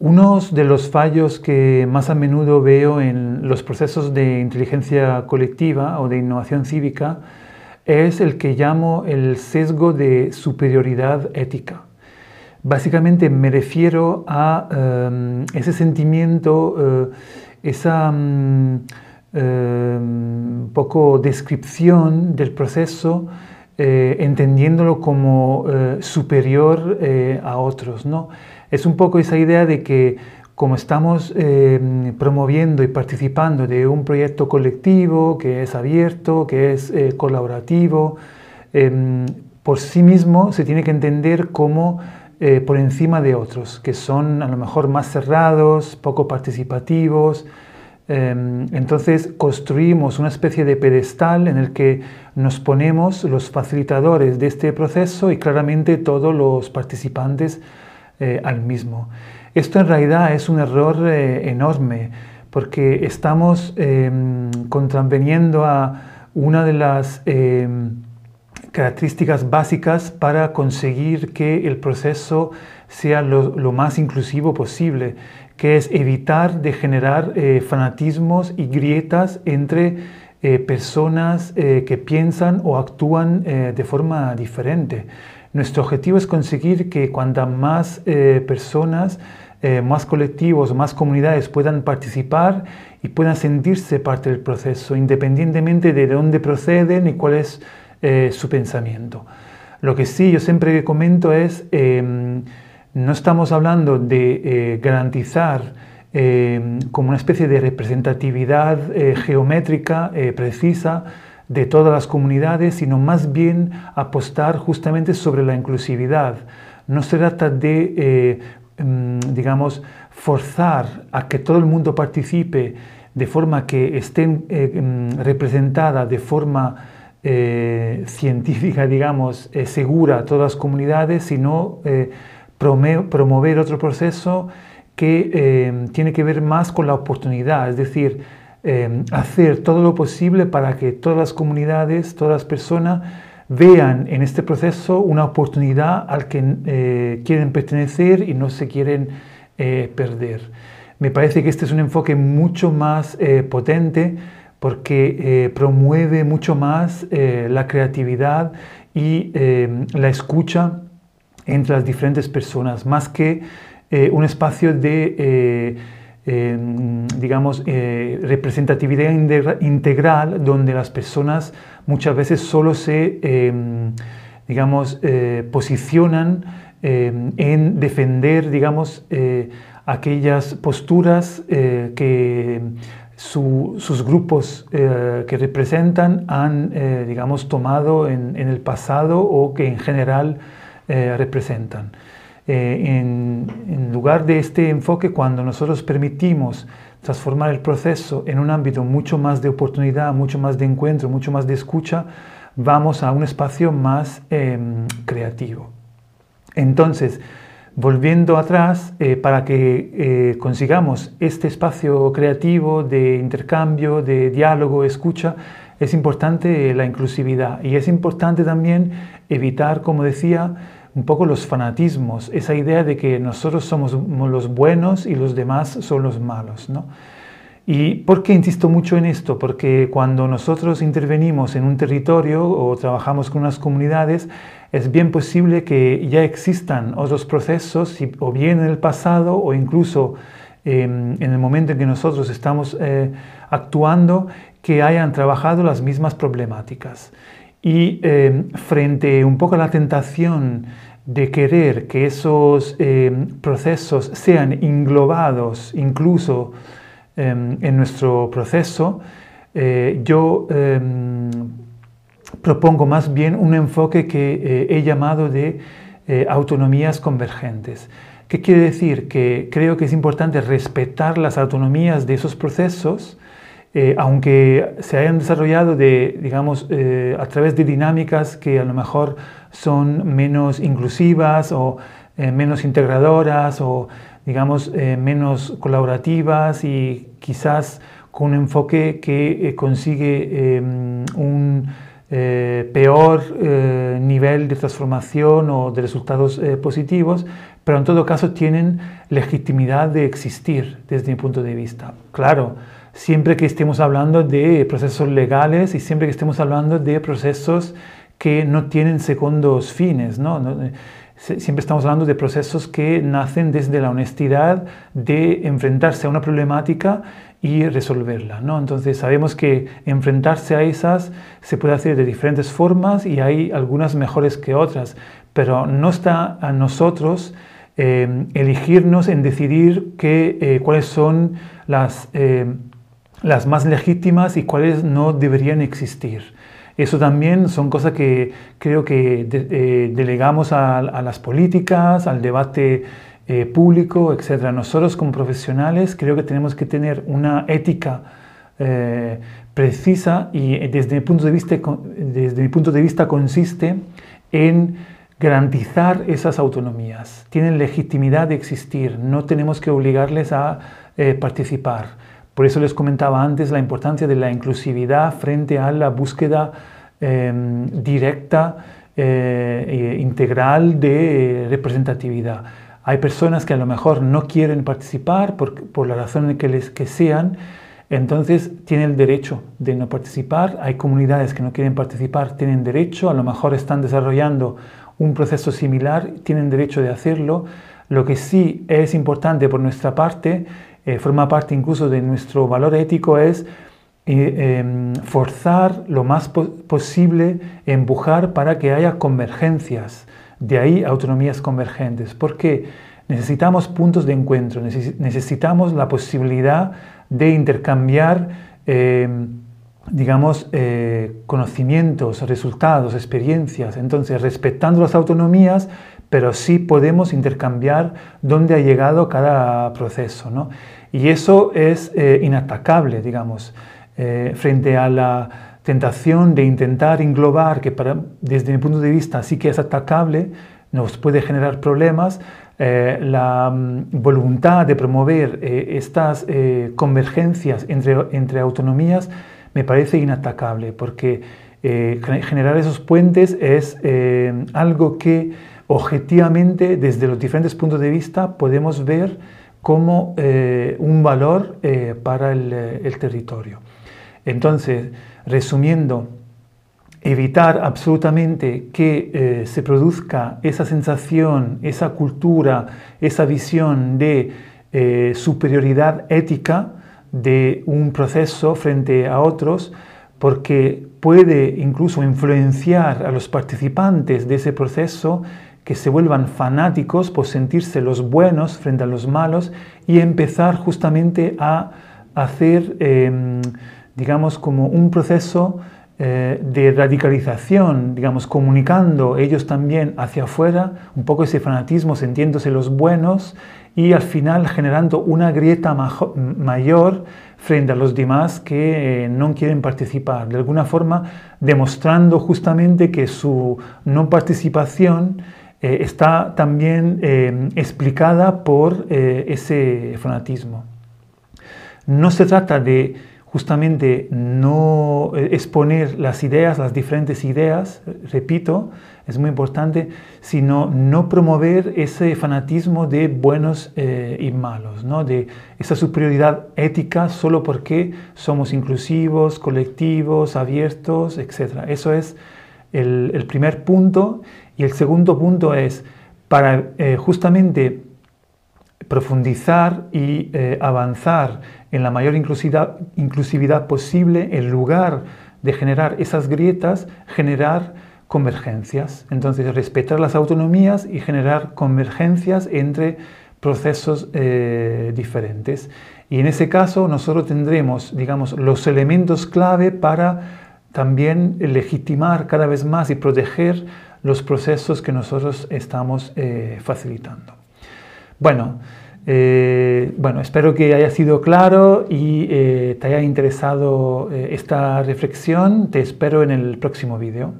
Uno de los fallos que más a menudo veo en los procesos de inteligencia colectiva o de innovación cívica es el que llamo el sesgo de superioridad ética. Básicamente me refiero a em, ese sentimiento, eh, esa um, poco descripción del proceso, eh, entendiéndolo como superior a otros. ¿no? Es un poco esa idea de que como estamos promoviendo y participando de un proyecto colectivo que es abierto, que es colaborativo, em, por sí mismo se tiene que entender como eh, por encima de otros, que son a lo mejor más cerrados, poco participativos. Em, entonces construimos una especie de pedestal en el que nos ponemos los facilitadores de este proceso y claramente todos los participantes eh, al mismo. Esto en realidad es un error eh, enorme porque estamos em, contraveniendo a una de las em, características básicas para conseguir que el proceso sea lo, más inclusivo posible, que es evitar de generar eh, fanatismos y grietas entre eh, personas que piensan o actúan de forma diferente. Nuestro objetivo es conseguir que cuantas más personas, más colectivos, más comunidades puedan participar y puedan sentirse parte del proceso, independientemente de dónde proceden y cuál es eh, su pensamiento. Lo que sí yo siempre comento es, em, no estamos hablando de eh, garantizar em, como una especie de representatividad eh, geométrica precisa de todas las comunidades, sino más bien apostar justamente sobre la inclusividad. No se trata de, em, digamos, forzar a que todo el mundo participe de forma que estén representada de forma eh, científica, digamos, eh, segura todas las comunidades, sino eh, promover otro proceso que tiene que ver más con la oportunidad, es decir, hacer todo lo posible para que todas las comunidades, todas las personas vean en este proceso una oportunidad al que quieren pertenecer y no se quieren perder. Me parece que este es un enfoque mucho más potente porque eh, promueve mucho más eh, la creatividad y eh, la escucha entre las diferentes personas, más que un espacio de, digamos, representatividad integral donde las personas muchas veces solo se, digamos, posicionan en defender, digamos, aquellas posturas que sus grupos eh, que representan han, eh, digamos, tomado en, el pasado o que en general eh, en, lugar de este enfoque, cuando nosotros permitimos transformar el proceso en un ámbito mucho más de oportunidad, mucho más de encuentro, mucho más de escucha, vamos a un espacio más em, creativo. Entonces, volviendo atrás, eh, para que eh, consigamos este espacio creativo de intercambio, de diálogo, escucha, es importante la inclusividad y es importante también evitar, como decía, un poco los fanatismos, esa idea de que nosotros somos los buenos y los demás son los malos. ¿no? ¿Y por qué insisto mucho en esto? Porque cuando nosotros intervenimos en un territorio o trabajamos con unas comunidades, es bien posible que ya existan otros procesos, o bien en el pasado o incluso em, en el momento en que nosotros estamos eh, actuando, que hayan trabajado las mismas problemáticas. Y em, frente un poco a la tentación de querer que esos em, procesos sean englobados incluso en nuestro proceso, eh, yo propongo más bien un enfoque que eh, he llamado de eh, autonomías convergentes. ¿Qué quiere decir? Que creo que es importante respetar las autonomías de esos procesos, eh, aunque se hayan desarrollado de, digamos, a través de dinámicas que a lo mejor son menos inclusivas o menos integradoras o, digamos, menos colaborativas y quizás con un enfoque que consigue un eh, peor eh, nivel de transformación o de resultados eh, positivos, pero en todo caso tienen legitimidad de existir desde mi punto de vista. Claro, siempre que estemos hablando de procesos legales y siempre que estemos hablando de procesos que no tienen segundos fines, ¿no? siempre estamos hablando de procesos que nacen desde la honestidad de enfrentarse a una problemática y resolverla. ¿no? Entonces sabemos que enfrentarse a esas se puede hacer de diferentes formas y hay algunas mejores que otras, pero no está a nosotros eh, elegirnos en decidir eh, cuáles son las, eh, las más legítimas y cuáles no deberían existir. Eso también son cosas que creo que delegamos a, las políticas, al debate eh, público, etc. Nosotros como profesionales creo que tenemos que tener una ética eh, precisa y desde mi, punto de vista, desde mi punto de vista consiste en garantizar esas autonomías. Tienen legitimidad de existir, no tenemos que obligarles a eh, participar. Por eso les comentaba antes la importancia de la inclusividad frente a la búsqueda em, directa e integral de representatividad. Hay personas que a lo mejor no quieren participar por, por la razón que, les, que sean, entonces tienen el derecho de no participar. Hay comunidades que no quieren participar, tienen derecho, a lo mejor están desarrollando un proceso similar, tienen derecho de hacerlo. Lo que sí es importante por nuestra parte, eh, forma parte incluso de nuestro valor ético, es eh, em, forzar lo más posible, empujar para que haya convergencias de ahí autonomías convergentes, porque necesitamos puntos de encuentro, necesitamos la posibilidad de intercambiar, eh, digamos, eh, conocimientos, resultados, experiencias. Entonces, respetando las autonomías, pero sí podemos intercambiar dónde ha llegado cada proceso. ¿no? Y eso es eh, inatacable, digamos, frente a la tentación de intentar englobar, que para, desde mi punto de vista sí que es atacable, nos puede generar problemas, eh, la mm, voluntad de promover eh, estas eh, convergencias entre, entre autonomías me parece inatacable, porque generar esos puentes es algo que objetivamente desde los diferentes puntos de vista podemos ver como un valor para el, el territorio. Entonces, resumiendo, evitar absolutamente que eh, se produzca esa sensación, esa cultura, esa visión de eh, superioridad ética de un proceso frente a otros, porque puede incluso influenciar a los participantes de ese proceso que se vuelvan fanáticos por sentirse los buenos frente a los malos y empezar justamente a hacer em, digamos, como un proceso eh, de radicalización, digamos, comunicando ellos también hacia afuera, un poco ese fanatismo, sintiéndose los buenos y al final generando una grieta mayor frente a los demás que eh, no quieren participar, de alguna forma demostrando justamente que su no participación eh, está también explicada por ese fanatismo. No se trata de justamente no eh, exponer las ideas, las diferentes ideas, repito, es muy importante, sino no promover ese fanatismo de buenos eh, y malos, ¿no? de esa superioridad ética solo porque somos inclusivos, colectivos, abiertos, etc. Eso es el, primer punto. Y el segundo punto es, para eh, justamente profundizar y avanzar en la mayor inclusividad, inclusividad posible, en lugar de generar esas grietas, generar convergencias. Entonces, respetar las autonomías y generar convergencias entre procesos eh, diferentes. Y en ese caso nosotros tendremos, digamos, los elementos clave para también legitimar cada vez más y proteger los procesos que nosotros estamos eh, facilitando. Bueno, eh, bueno, espero que haya sido claro y eh, te haya interesado esta reflexión. Te espero en el próximo vídeo.